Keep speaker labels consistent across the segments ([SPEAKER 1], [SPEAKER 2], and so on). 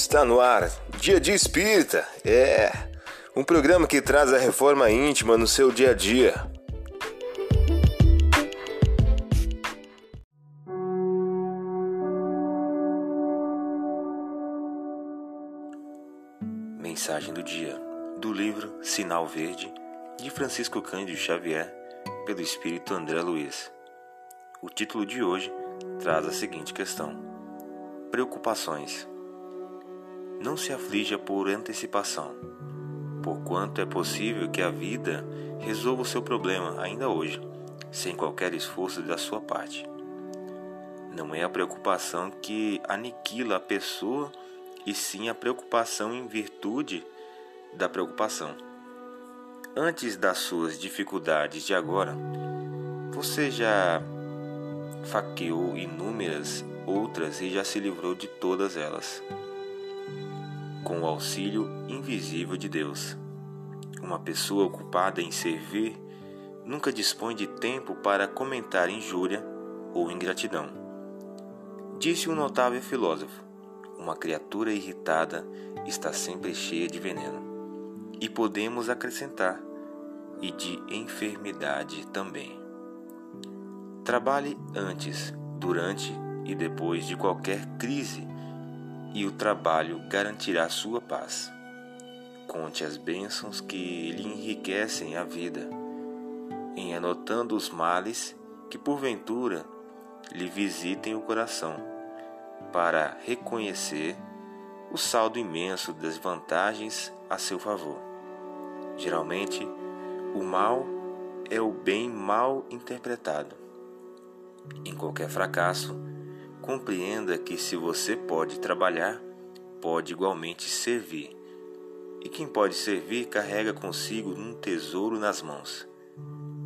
[SPEAKER 1] Está no ar, Dia de Espírita. É um programa que traz a reforma íntima no seu dia a dia. Mensagem do dia do livro Sinal Verde de Francisco Cândido Xavier, pelo espírito André Luiz. O título de hoje traz a seguinte questão: Preocupações. Não se aflija por antecipação, porquanto é possível que a vida resolva o seu problema ainda hoje, sem qualquer esforço da sua parte. Não é a preocupação que aniquila a pessoa, e sim a preocupação em virtude da preocupação. Antes das suas dificuldades de agora, você já faqueou inúmeras outras e já se livrou de todas elas com o auxílio invisível de Deus. Uma pessoa ocupada em servir nunca dispõe de tempo para comentar injúria ou ingratidão. Disse um notável filósofo: uma criatura irritada está sempre cheia de veneno. E podemos acrescentar, e de enfermidade também. Trabalhe antes, durante e depois de qualquer crise e o trabalho garantirá sua paz. Conte as bênçãos que lhe enriquecem a vida, em anotando os males que porventura lhe visitem o coração, para reconhecer o saldo imenso das vantagens a seu favor. Geralmente, o mal é o bem mal interpretado. Em qualquer fracasso, compreenda que se você pode trabalhar, pode igualmente servir. E quem pode servir carrega consigo um tesouro nas mãos.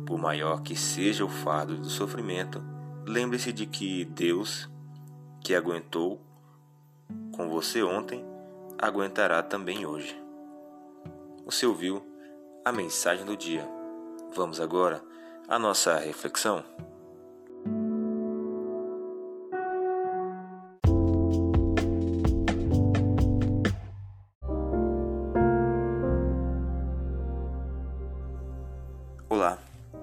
[SPEAKER 1] Por maior que seja o fardo do sofrimento, lembre-se de que Deus, que aguentou com você ontem, aguentará também hoje. Você ouviu a mensagem do dia. Vamos agora à nossa reflexão.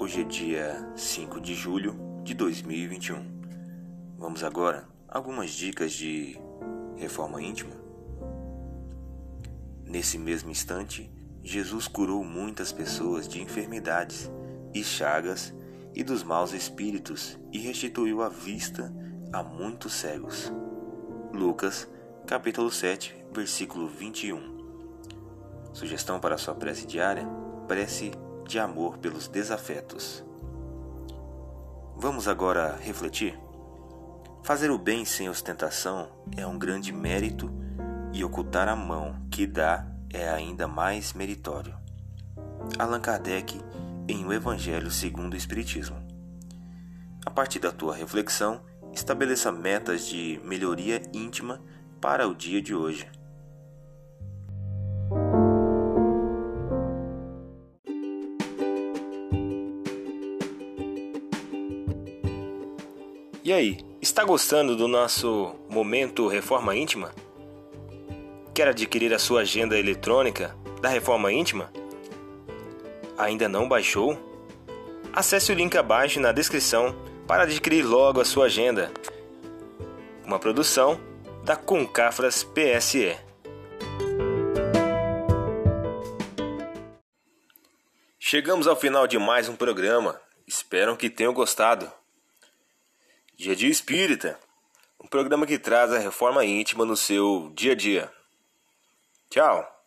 [SPEAKER 1] Hoje é dia 5 de julho de 2021. Vamos agora algumas dicas de reforma íntima. Nesse mesmo instante, Jesus curou muitas pessoas de enfermidades e chagas e dos maus espíritos e restituiu a vista a muitos cegos. Lucas, capítulo 7, versículo 21. Sugestão para sua prece diária: prece de amor pelos desafetos. Vamos agora refletir? Fazer o bem sem ostentação é um grande mérito e ocultar a mão que dá é ainda mais meritório. Allan Kardec em O Evangelho segundo o Espiritismo. A partir da tua reflexão, estabeleça metas de melhoria íntima para o dia de hoje. E aí, está gostando do nosso momento Reforma Íntima? Quer adquirir a sua agenda eletrônica da Reforma Íntima? Ainda não baixou? Acesse o link abaixo na descrição para adquirir logo a sua agenda. Uma produção da Concafras PSE. Chegamos ao final de mais um programa. Espero que tenham gostado. Dia Dia Espírita, um programa que traz a reforma íntima no seu dia a dia. Tchau!